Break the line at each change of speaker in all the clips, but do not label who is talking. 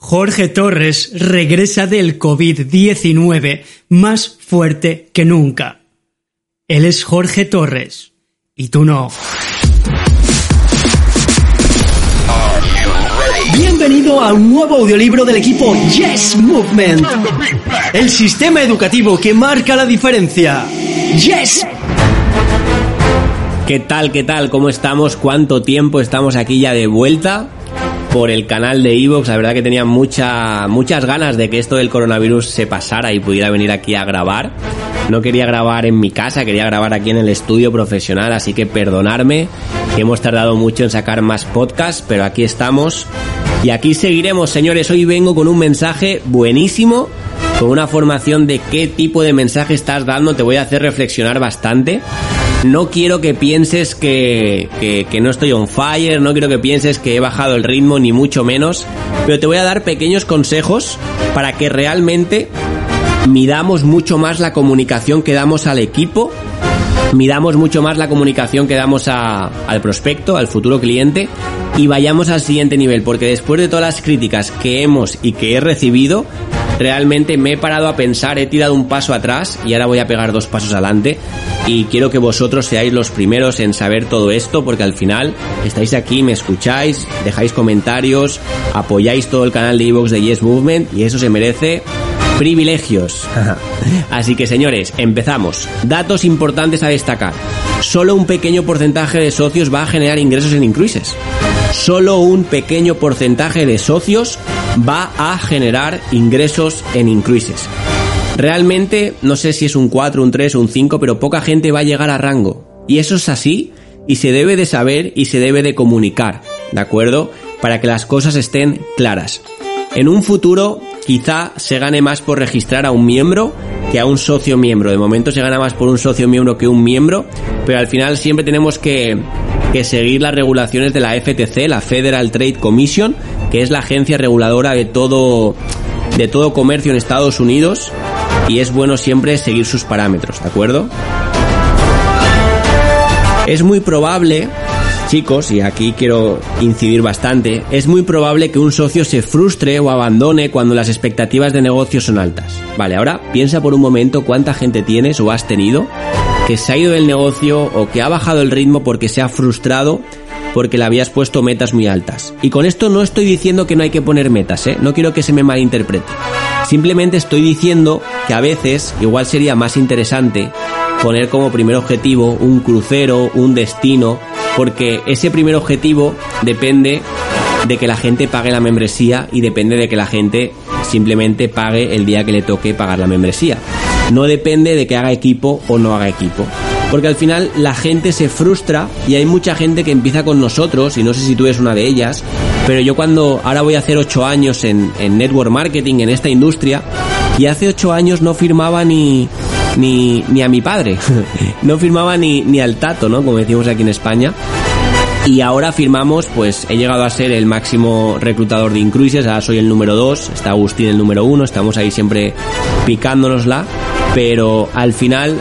Jorge Torres regresa del COVID-19 más fuerte que nunca. Él es Jorge Torres y tú no. Bienvenido a un nuevo audiolibro del equipo Yes Movement. El sistema educativo que marca la diferencia. Yes.
¿Qué tal? ¿Qué tal? ¿Cómo estamos? ¿Cuánto tiempo estamos aquí ya de vuelta? Por el canal de Evox. La verdad que tenía mucha, muchas ganas de que esto del coronavirus se pasara y pudiera venir aquí a grabar. No quería grabar en mi casa, quería grabar aquí en el estudio profesional, así que perdonarme que hemos tardado mucho en sacar más podcasts, pero aquí estamos. Y aquí seguiremos, señores. Hoy vengo con un mensaje buenísimo, con una formación de qué tipo de mensaje estás dando. Te voy a hacer reflexionar bastante. No quiero que pienses que, que, no estoy on fire, no quiero que pienses que he bajado el ritmo, ni mucho menos, pero te voy a dar pequeños consejos para que realmente midamos mucho más la comunicación que damos al equipo, midamos mucho más la comunicación que damos al prospecto, al futuro cliente y vayamos al siguiente nivel, porque después de todas las críticas que hemos y que he recibido, realmente me he parado a pensar, he tirado un paso atrás y ahora voy a pegar dos pasos adelante y quiero que vosotros seáis los primeros en saber todo esto porque al final estáis aquí, me escucháis, dejáis comentarios, apoyáis todo el canal de Evox de Yes Movement y eso se merece privilegios. Así que señores, empezamos. Datos importantes a destacar. Solo un pequeño porcentaje de socios va a generar ingresos en Incruises. Solo un pequeño porcentaje de socios va a generar ingresos en Incruises. Realmente, no sé si es un 4, un 3 o un 5, pero poca gente va a llegar a rango. Y eso es así y se debe de saber y se debe de comunicar, ¿de acuerdo? Para que las cosas estén claras. En un futuro quizá se gane más por registrar a un miembro que a un socio miembro. De momento se gana más por un socio miembro que un miembro, pero al final siempre tenemos que, que seguir las regulaciones de la FTC, la Federal Trade Commission, que es la agencia reguladora de todo, de todo comercio en Estados Unidos y es bueno siempre seguir sus parámetros, ¿de acuerdo? Es muy probable, chicos, y aquí quiero incidir bastante, es muy probable que un socio se frustre o abandone cuando las expectativas de negocio son altas. Vale, ahora piensa por un momento cuánta gente tienes o has tenido que se ha ido del negocio o que ha bajado el ritmo porque se ha frustrado porque le habías puesto metas muy altas. Y con esto no estoy diciendo que no hay que poner metas, ¿eh? No quiero que se me malinterprete. Simplemente estoy diciendo que a veces igual sería más interesante poner como primer objetivo un crucero, un destino, porque ese primer objetivo depende de que la gente pague la membresía y depende de que la gente simplemente pague el día que le toque pagar la membresía. No depende de que haga equipo o no haga equipo porque al final la gente se frustra y hay mucha gente que empieza con nosotros, y no sé si tú eres una de ellas, pero yo cuando ahora voy a hacer 8 años en, network marketing, en esta industria, y hace 8 años no firmaba ni, ni, ni a mi padre, no firmaba ni, ni al tato, ¿no? Como decimos aquí en España. Y ahora firmamos, pues he llegado a ser el máximo reclutador de Incruises, ahora soy el número 2, está Agustín el número 1, estamos ahí siempre picándonosla, pero al final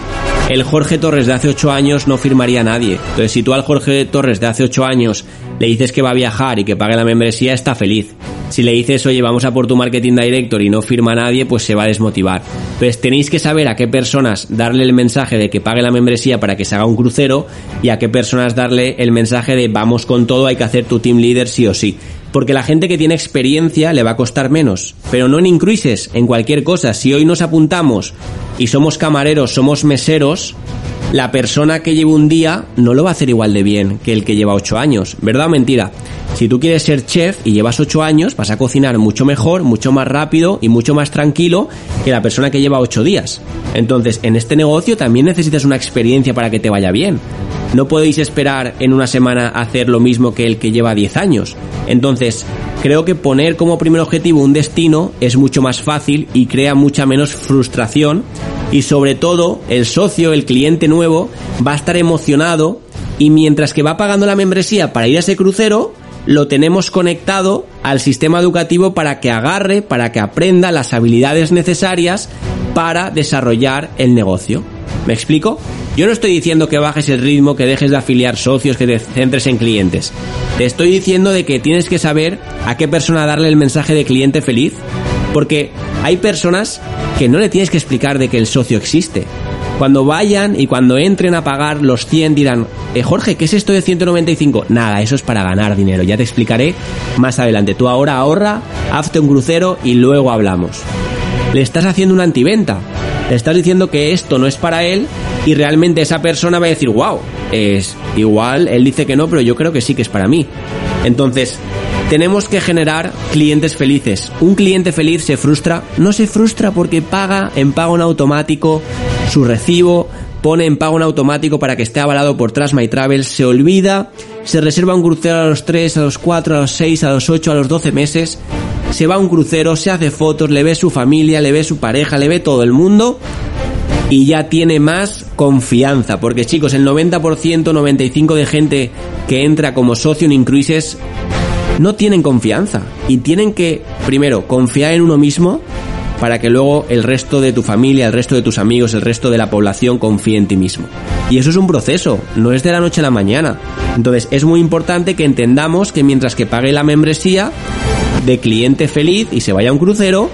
el Jorge Torres de hace 8 años no firmaría a nadie. Entonces, si tú al Jorge Torres de hace 8 años le dices que va a viajar y que pague la membresía, está feliz. Si le dices, oye, vamos a por tu marketing director y no firma a nadie, pues se va a desmotivar. Entonces tenéis que saber a qué personas darle el mensaje de que pague la membresía para que se haga un crucero y a qué personas darle el mensaje de vamos con todo, hay que hacer tu team leader sí o sí. Porque la gente que tiene experiencia le va a costar menos. Pero no en incruises, en cualquier cosa. Si hoy nos apuntamos y somos camareros, somos meseros, la persona que lleva un día no lo va a hacer igual de bien que el que lleva 8 años. ¿Verdad o mentira? Si tú quieres ser chef y llevas 8 años, vas a cocinar mucho mejor, mucho más rápido y mucho más tranquilo que la persona que lleva 8 días. Entonces, en este negocio también necesitas una experiencia para que te vaya bien. No podéis esperar en una semana hacer lo mismo que el que lleva 10 años. Entonces, creo que poner como primer objetivo un destino es mucho más fácil y crea mucha menos frustración y sobre todo el socio, el cliente nuevo, va a estar emocionado y mientras que va pagando la membresía para ir a ese crucero, lo tenemos conectado al sistema educativo para que agarre, para que aprenda las habilidades necesarias para desarrollar el negocio. ¿Me explico? Yo no estoy diciendo que bajes el ritmo, que dejes de afiliar socios, que te centres en clientes. Te estoy diciendo de que tienes que saber a qué persona darle el mensaje de cliente feliz. Porque hay personas que no le tienes que explicar de que el socio existe. Cuando vayan y cuando entren a pagar los 100 dirán, eh, Jorge, ¿qué es esto de 195? Nada, eso es para ganar dinero. Ya te explicaré más adelante. Tú ahora ahorra, hazte un crucero y luego hablamos. Le estás haciendo una antiventa. Le estás diciendo que esto no es para él y realmente esa persona va a decir, wow, es igual, él dice que no, pero yo creo que sí que es para mí. Entonces, tenemos que generar clientes felices. Un cliente feliz se frustra, no se frustra porque paga en pago en automático su recibo, pone en pago en automático para que esté avalado por Trust Travel, se olvida, se reserva un crucero a los 3, a los 4, a los 6, a los 8, a los 12 meses, se va a un crucero, se hace fotos, le ve su familia, le ve su pareja, le ve todo el mundo y ya tiene más confianza. Porque chicos, el 90%, 95% de gente que entra como socio en Incruises no tienen confianza. Y tienen que, primero, confiar en uno mismo para que luego el resto de tu familia, el resto de tus amigos, el resto de la población confíe en ti mismo. Y eso es un proceso, no es de la noche a la mañana. Entonces es muy importante que entendamos que mientras que pague la membresía de cliente feliz y se vaya a un crucero,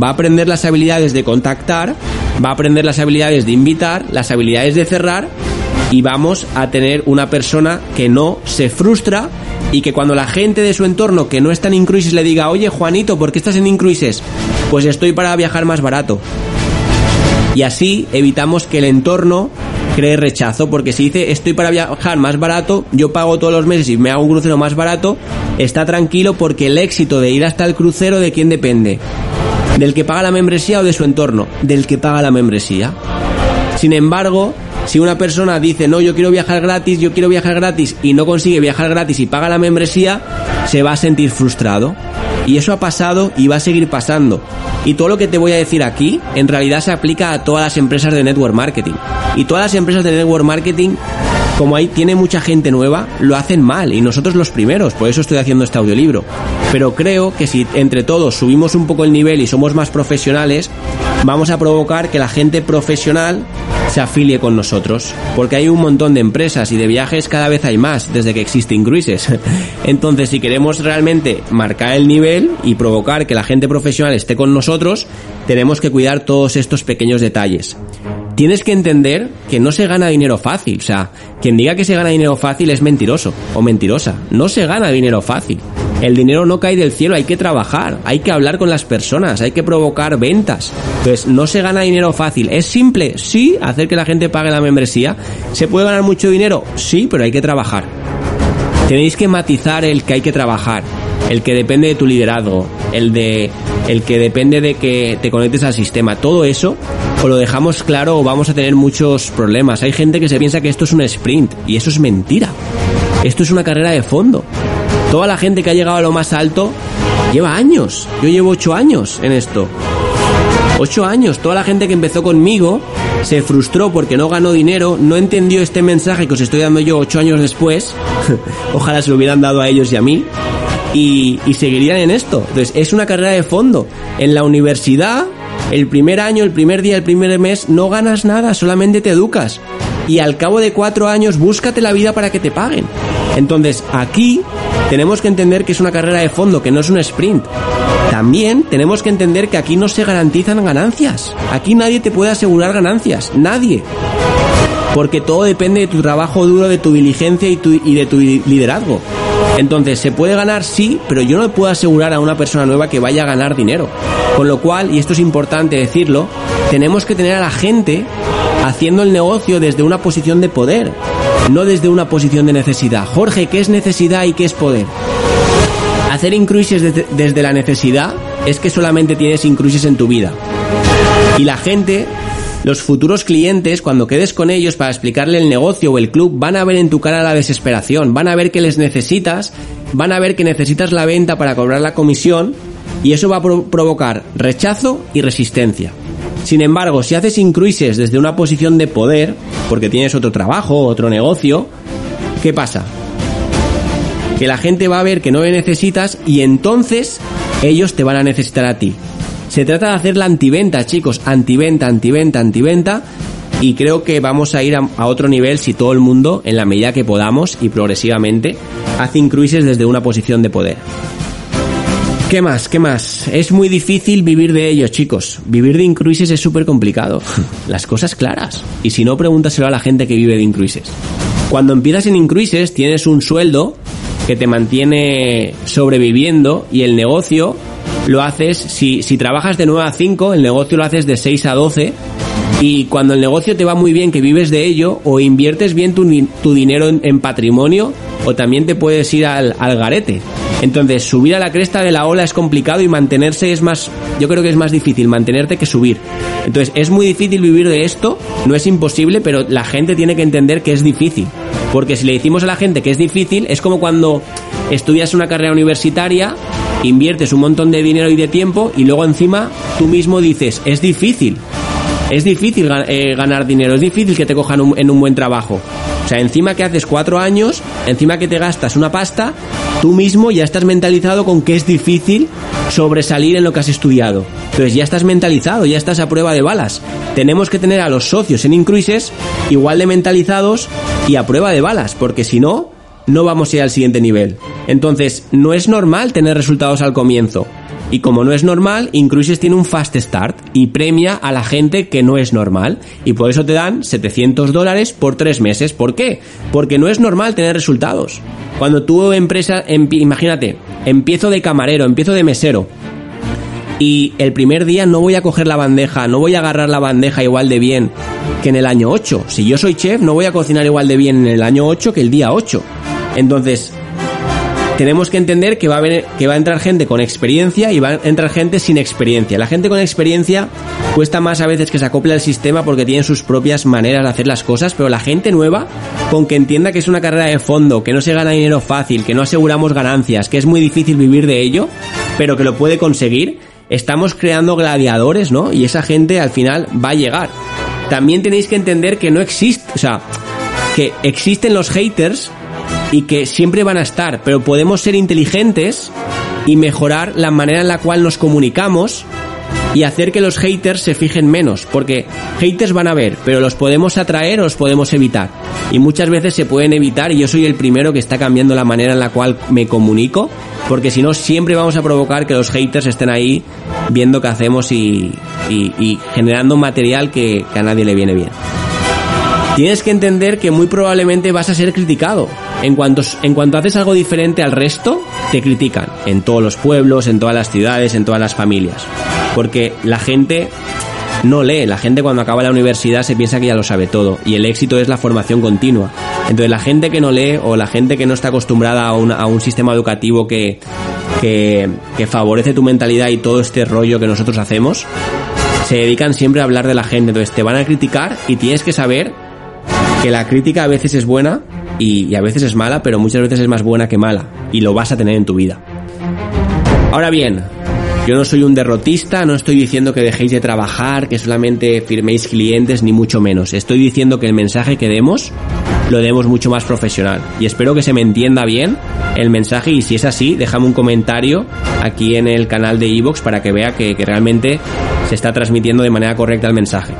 va a aprender las habilidades de contactar, va a aprender las habilidades de invitar, las habilidades de cerrar y vamos a tener una persona que no se frustra y que cuando la gente de su entorno que no está en Incruises le diga, oye Juanito, ¿por qué estás en Incruises? Pues estoy para viajar más barato. Y así evitamos que el entorno cree rechazo, porque si dice estoy para viajar más barato, yo pago todos los meses y me hago un crucero más barato, está tranquilo porque el éxito de ir hasta el crucero de quién depende. ¿Del que paga la membresía o de su entorno? Del que paga la membresía. Sin embargo, si una persona dice, no, yo quiero viajar gratis, yo quiero viajar gratis y no consigue viajar gratis y paga la membresía, se va a sentir frustrado. Y eso ha pasado y va a seguir pasando. Y todo lo que te voy a decir aquí, en realidad se aplica a todas las empresas de network marketing. Y todas las empresas de network marketing, como ahí tiene mucha gente nueva, lo hacen mal. Y nosotros los primeros, por eso estoy haciendo este audiolibro. Pero creo que si entre todos subimos un poco el nivel y somos más profesionales, vamos a provocar que la gente profesional se afilie con nosotros, porque hay un montón de empresas y de viajes cada vez hay más desde que existen cruises. Entonces, si queremos realmente marcar el nivel y provocar que la gente profesional esté con nosotros, tenemos que cuidar todos estos pequeños detalles. Tienes que entender que no se gana dinero fácil, o sea, quien diga que se gana dinero fácil es mentiroso o mentirosa. No se gana dinero fácil. El dinero no cae del cielo, hay que trabajar, hay que hablar con las personas, hay que provocar ventas. Entonces, no se gana dinero fácil. ¿Es simple? Sí, hacer que la gente pague la membresía. ¿Se puede ganar mucho dinero? Sí, pero hay que trabajar. Tenéis que matizar el que hay que trabajar, el que depende de tu liderazgo, el de el que depende de que te conectes al sistema. Todo eso o lo dejamos claro o vamos a tener muchos problemas. Hay gente que se piensa que esto es un sprint y eso es mentira. Esto es una carrera de fondo. Toda la gente que ha llegado a lo más alto lleva años. Yo llevo ocho años en esto. Ocho años. Toda la gente que empezó conmigo se frustró porque no ganó dinero, no entendió este mensaje que os estoy dando yo ocho años después. Ojalá se lo hubieran dado a ellos y a mí. Y, y seguirían en esto. Entonces, es una carrera de fondo. En la universidad, el primer año, el primer día, el primer mes, no ganas nada, solamente te educas. Y al cabo de cuatro años, búscate la vida para que te paguen. Entonces, aquí tenemos que entender que es una carrera de fondo, que no es un sprint. También tenemos que entender que aquí no se garantizan ganancias. Aquí nadie te puede asegurar ganancias. Nadie. Porque todo depende de tu trabajo duro, de tu diligencia y, de tu liderazgo. Entonces, ¿se puede ganar? Sí, pero yo no puedo asegurar a una persona nueva que vaya a ganar dinero. Con lo cual, y esto es importante decirlo, tenemos que tener a la gente haciendo el negocio desde una posición de poder, no desde una posición de necesidad. Jorge, ¿qué es necesidad y qué es poder? Hacer incruises desde, desde la necesidad es que solamente tienes incruises en tu vida. Y la gente los futuros clientes, cuando quedes con ellos para explicarle el negocio o el club, van a ver en tu cara la desesperación, van a ver que les necesitas, van a ver que necesitas la venta para cobrar la comisión y eso va a provocar rechazo y resistencia. Sin embargo, si haces incruises desde una posición de poder, porque tienes otro trabajo, otro negocio, ¿qué pasa? Que la gente va a ver que no le necesitas y entonces ellos te van a necesitar a ti. Se trata de hacer la antiventa, chicos, antiventa, antiventa, antiventa. Y creo que vamos a ir a, otro nivel si todo el mundo, en la medida que podamos y progresivamente, hace incruises desde una posición de poder. ¿Qué más? ¿Qué más? Es muy difícil vivir de ello, chicos. Vivir de incruises es súper complicado. Las cosas claras. Y si no, pregúntaselo a la gente que vive de incruises. Cuando empiezas en incruises, tienes un sueldo que te mantiene sobreviviendo y el negocio lo haces, si, si trabajas de 9 a 5, el negocio lo haces de 6 a 12 y cuando el negocio te va muy bien, que vives de ello, o inviertes bien tu, tu dinero en, patrimonio, o también te puedes ir al, al, garete. Entonces, subir a la cresta de la ola es complicado y mantenerse es más, yo creo que es más difícil mantenerte que subir. Entonces, es muy difícil vivir de esto, no es imposible, pero la gente tiene que entender que es difícil. Porque si le decimos a la gente que es difícil, es como cuando estudias una carrera universitaria inviertes un montón de dinero y de tiempo y luego encima tú mismo dices, es difícil, es difícil eh, ganar dinero, es difícil que te cojan en un buen trabajo. Sea, encima que haces cuatro años, encima que te gastas una pasta, tú mismo ya estás mentalizado con que es difícil sobresalir en lo que has estudiado. Entonces ya estás mentalizado, ya estás a prueba de balas. Tenemos que tener a los socios en Incruises igual de mentalizados y a prueba de balas, porque si no, no vamos a ir al siguiente nivel. Entonces, no es normal tener resultados al comienzo. Y como no es normal, Incruises tiene un fast start y premia a la gente que no es normal. Y por eso te dan 700 dólares por tres meses. ¿Por qué? Porque no es normal tener resultados. Cuando tu empresa, imagínate, empiezo de camarero, empiezo de mesero. Y el primer día no voy a coger la bandeja, no voy a agarrar la bandeja igual de bien que en el año 8. Si yo soy chef, no voy a cocinar igual de bien en el año 8 que el día 8. Entonces, tenemos que entender que va, a que va a entrar gente con experiencia y va a entrar gente sin experiencia. La gente con experiencia cuesta más a veces que se acople al sistema porque tienen sus propias maneras de hacer las cosas, pero la gente nueva, con que entienda que es una carrera de fondo, que no se gana dinero fácil, que no aseguramos ganancias, que es muy difícil vivir de ello, pero que lo puede conseguir, estamos creando gladiadores, ¿no? Y esa gente al final va a llegar. También tenéis que entender que no existe, o sea, que existen los haters y que siempre van a estar, pero podemos ser inteligentes y mejorar la manera en la cual nos comunicamos y hacer que los haters se fijen menos, porque haters van a ver, pero los podemos atraer o los podemos evitar. Y muchas veces se pueden evitar y yo soy el primero que está cambiando la manera en la cual me comunico, porque si no siempre vamos a provocar que los haters estén ahí viendo qué hacemos y, y, generando material que, que a nadie le viene bien. Tienes que entender que muy probablemente vas a ser criticado, en cuanto, en cuanto haces algo diferente al resto, te critican. En todos los pueblos, en todas las ciudades, en todas las familias. Porque la gente no lee. La gente cuando acaba la universidad se piensa que ya lo sabe todo. Y el éxito es la formación continua. Entonces la gente que no lee o la gente que no está acostumbrada a un, a un sistema educativo que, que, que favorece tu mentalidad y todo este rollo que nosotros hacemos, se dedican siempre a hablar de la gente. Entonces te van a criticar y tienes que saber que la crítica a veces es buena y, a veces es mala, pero muchas veces es más buena que mala y lo vas a tener en tu vida. Ahora bien, yo no soy un derrotista, no estoy diciendo que dejéis de trabajar, que solamente firméis clientes, ni mucho menos. Estoy diciendo que el mensaje que demos lo demos mucho más profesional. Y espero que se me entienda bien el mensaje y si es así, déjame un comentario aquí en el canal de Evox para que vea que realmente se está transmitiendo de manera correcta el mensaje.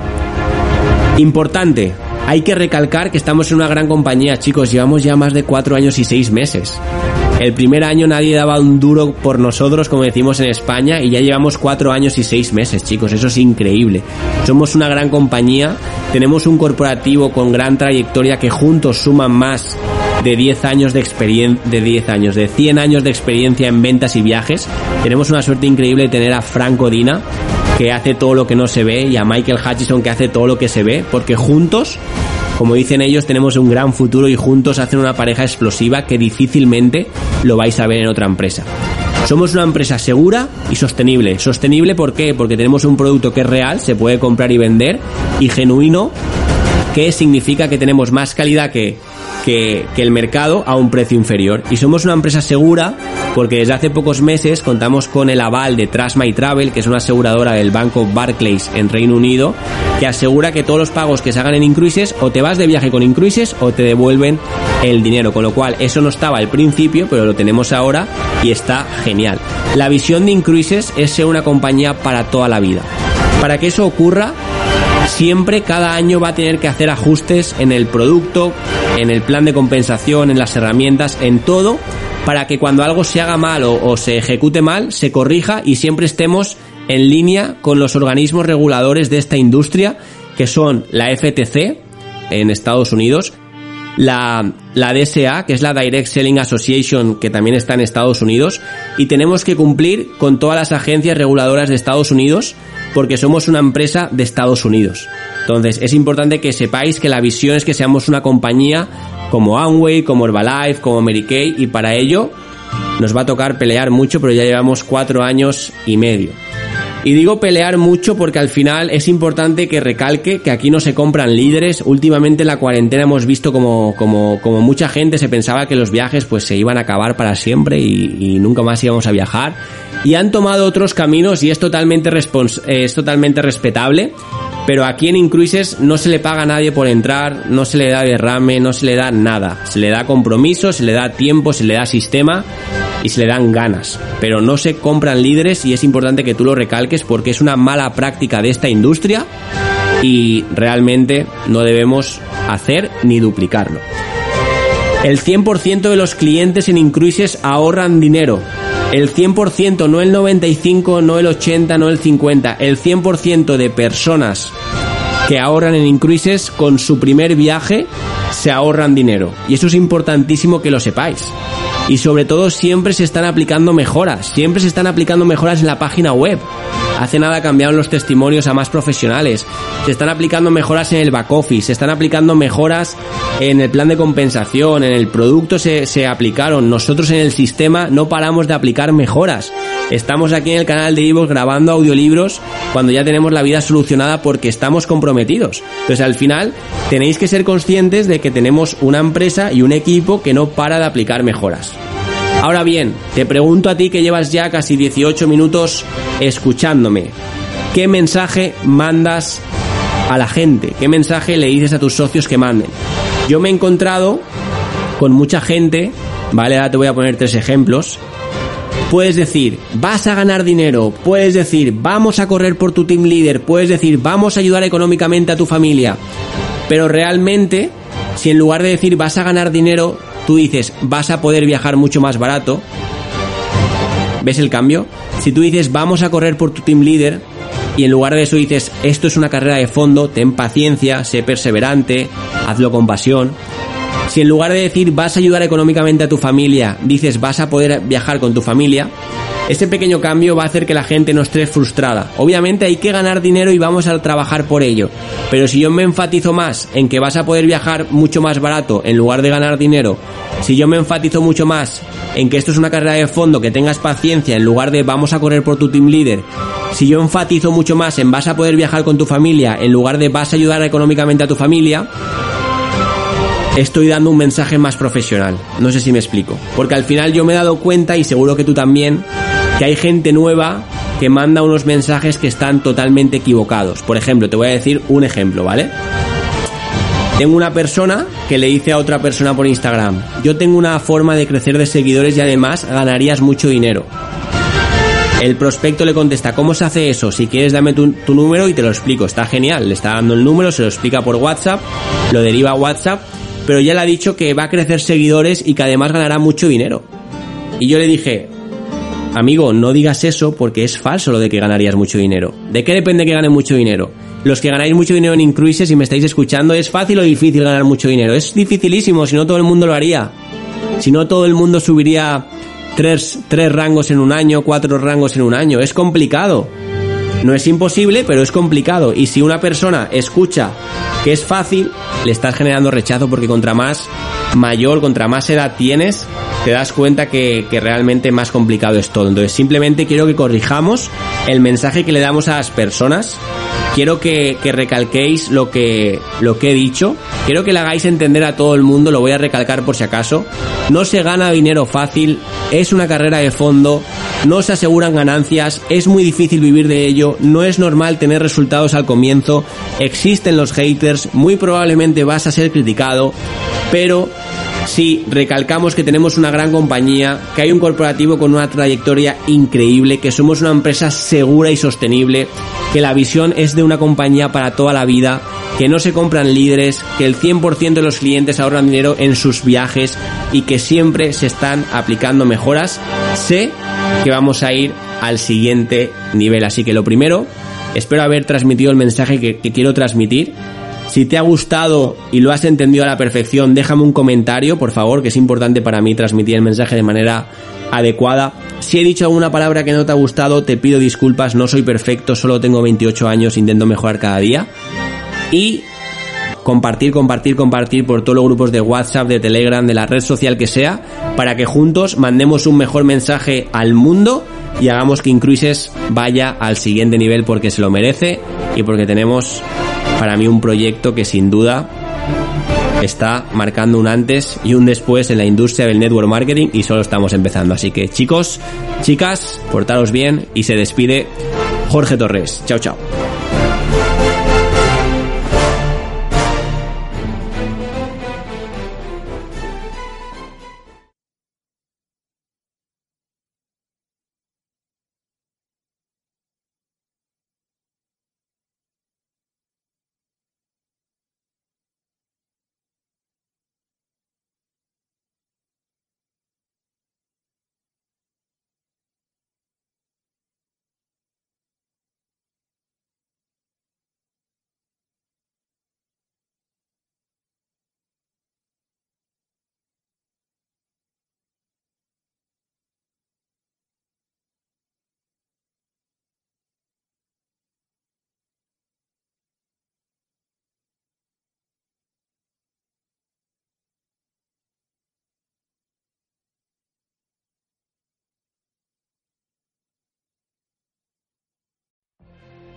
Importante, hay que recalcar que estamos en una gran compañía, chicos. Llevamos ya más de cuatro años y seis meses. El primer año nadie daba un duro por nosotros, como decimos en España, y ya llevamos cuatro años y seis meses, chicos. Eso es increíble. Somos una gran compañía, tenemos un corporativo con gran trayectoria que juntos suman más de 10 años de experiencia, de 10 años, de 100 años de experiencia en ventas y viajes. Tenemos una suerte increíble de tener a Franco Dina, que hace todo lo que no se ve, y a Michael Hutchison, que hace todo lo que se ve, porque juntos, como dicen ellos, tenemos un gran futuro y juntos hacen una pareja explosiva que difícilmente lo vais a ver en otra empresa. Somos una empresa segura y sostenible. Sostenible ¿por qué? Porque tenemos un producto que es real, se puede comprar y vender, y genuino, que significa que tenemos más calidad que, que, el mercado a un precio inferior. Y somos una empresa segura porque desde hace pocos meses contamos con el aval de Trust My Travel, que es una aseguradora del banco Barclays en Reino Unido, que asegura que todos los pagos que se hagan en Incruises o te vas de viaje con Incruises o te devuelven el dinero. Con lo cual, eso no estaba al principio, pero lo tenemos ahora y está genial. La visión de Incruises es ser una compañía para toda la vida. Para que eso ocurra, siempre cada año va a tener que hacer ajustes en el producto, en el plan de compensación, en las herramientas, en todo, para que cuando algo se haga mal o, o, se ejecute mal, se corrija y siempre estemos en línea con los organismos reguladores de esta industria, que son la FTC en Estados Unidos, la, la DSA, que es la Direct Selling Association, que también está en Estados Unidos, y tenemos que cumplir con todas las agencias reguladoras de Estados Unidos, porque somos una empresa de Estados Unidos. Entonces, es importante que sepáis que la visión es que seamos una compañía como Amway, como Herbalife, como Kay, y para ello nos va a tocar pelear mucho, pero ya llevamos cuatro años y medio. Y digo pelear mucho porque al final es importante que recalque que aquí no se compran líderes. Últimamente en la cuarentena hemos visto como, como, como mucha gente se pensaba que los viajes pues se iban a acabar para siempre y, nunca más íbamos a viajar. Y han tomado otros caminos y es totalmente, respons es totalmente respetable. Pero aquí en Incruises no se le paga a nadie por entrar, no se le da derrame, no se le da nada. Se le da compromiso, se le da tiempo, se le da sistema y se le dan ganas. Pero no se compran líderes y es importante que tú lo recalques porque es una mala práctica de esta industria y realmente no debemos hacer ni duplicarlo. El 100% de los clientes en Incruises ahorran dinero. El 100%, no el 95, no el 80, no el 50. El 100% de personas que ahorran en Incruises con su primer viaje se ahorran dinero. Y eso es importantísimo que lo sepáis. Y sobre todo siempre se están aplicando mejoras, siempre se están aplicando mejoras en la página web. Hace nada cambiaron los testimonios a más profesionales. Se están aplicando mejoras en el back office, se están aplicando mejoras en el plan de compensación, en el producto se, se aplicaron. Nosotros en el sistema no paramos de aplicar mejoras. Estamos aquí en el canal de Ivo grabando audiolibros cuando ya tenemos la vida solucionada porque estamos comprometidos. Entonces al final tenéis que ser conscientes de que tenemos una empresa y un equipo que no para de aplicar mejoras. Ahora bien, te pregunto a ti que llevas ya casi 18 minutos escuchándome. ¿Qué mensaje mandas a la gente? ¿Qué mensaje le dices a tus socios que manden? Yo me he encontrado con mucha gente, vale, ahora te voy a poner tres ejemplos. Puedes decir, vas a ganar dinero, puedes decir, vamos a correr por tu team leader, puedes decir, vamos a ayudar económicamente a tu familia. Pero realmente, si en lugar de decir vas a ganar dinero, tú dices vas a poder viajar mucho más barato, ¿ves el cambio? Si tú dices vamos a correr por tu team leader y en lugar de eso dices esto es una carrera de fondo, ten paciencia, sé perseverante, hazlo con pasión. Si en lugar de decir vas a ayudar económicamente a tu familia, dices vas a poder viajar con tu familia, ese pequeño cambio va a hacer que la gente no esté frustrada. Obviamente hay que ganar dinero y vamos a trabajar por ello. Pero si yo me enfatizo más en que vas a poder viajar mucho más barato en lugar de ganar dinero, si yo me enfatizo mucho más en que esto es una carrera de fondo, que tengas paciencia en lugar de vamos a correr por tu team leader, si yo enfatizo mucho más en vas a poder viajar con tu familia en lugar de vas a ayudar económicamente a tu familia, estoy dando un mensaje más profesional. No sé si me explico. Porque al final yo me he dado cuenta, y seguro que tú también, que hay gente nueva que manda unos mensajes que están totalmente equivocados. Por ejemplo, te voy a decir un ejemplo, ¿vale? Tengo una persona que le dice a otra persona por Instagram, yo tengo una forma de crecer de seguidores y además ganarías mucho dinero. El prospecto le contesta, ¿cómo se hace eso? Si quieres dame tu, tu, número y te lo explico. Está genial, le está dando el número, se lo explica por WhatsApp, lo deriva a WhatsApp, pero ya le ha dicho que va a crecer seguidores y que además ganará mucho dinero. Y yo le dije, amigo, no digas eso porque es falso lo de que ganarías mucho dinero. ¿De qué depende que gane mucho dinero? Los que ganáis mucho dinero en Incruises, si me estáis escuchando, ¿es fácil o difícil ganar mucho dinero? Es dificilísimo, si no todo el mundo lo haría. Si no todo el mundo subiría tres, tres rangos en un año, cuatro rangos en un año. Es complicado. No es imposible, pero es complicado. Y si una persona escucha que es fácil, le estás generando rechazo porque contra más mayor, contra más edad tienes, te das cuenta que, que, realmente más complicado es todo. Entonces simplemente quiero que corrijamos el mensaje que le damos a las personas. Quiero que, que, recalquéis lo que, lo que he dicho. Quiero que le hagáis entender a todo el mundo, lo voy a recalcar por si acaso. No se gana dinero fácil, es una carrera de fondo, no se aseguran ganancias, es muy difícil vivir de ello, no es normal tener resultados al comienzo, existen los haters, muy probablemente vas a ser criticado, pero si recalcamos que tenemos una gran compañía, que hay un corporativo con una trayectoria increíble, que somos una empresa segura y sostenible, que la visión es de una compañía para toda la vida, que no se compran líderes, que el 100% de los clientes ahorran dinero en sus viajes y que siempre se están aplicando mejoras, sé que vamos a ir al siguiente nivel. Así que lo primero, espero haber transmitido el mensaje que, que quiero transmitir si te ha gustado y lo has entendido a la perfección, déjame un comentario, por favor, que es importante para mí transmitir el mensaje de manera adecuada. Si he dicho alguna palabra que no te ha gustado, te pido disculpas, no soy perfecto, solo tengo 28 años, intento mejorar cada día. Y compartir, compartir, compartir por todos los grupos de WhatsApp, de Telegram, de la red social que sea, para que juntos mandemos un mejor mensaje al mundo y hagamos que Incruises vaya al siguiente nivel porque se lo merece y porque tenemos para mí un proyecto que sin duda está marcando un antes y un después en la industria del network marketing y solo estamos empezando. Así que chicos, chicas, portaros bien y se despide Jorge Torres. Chao, chao.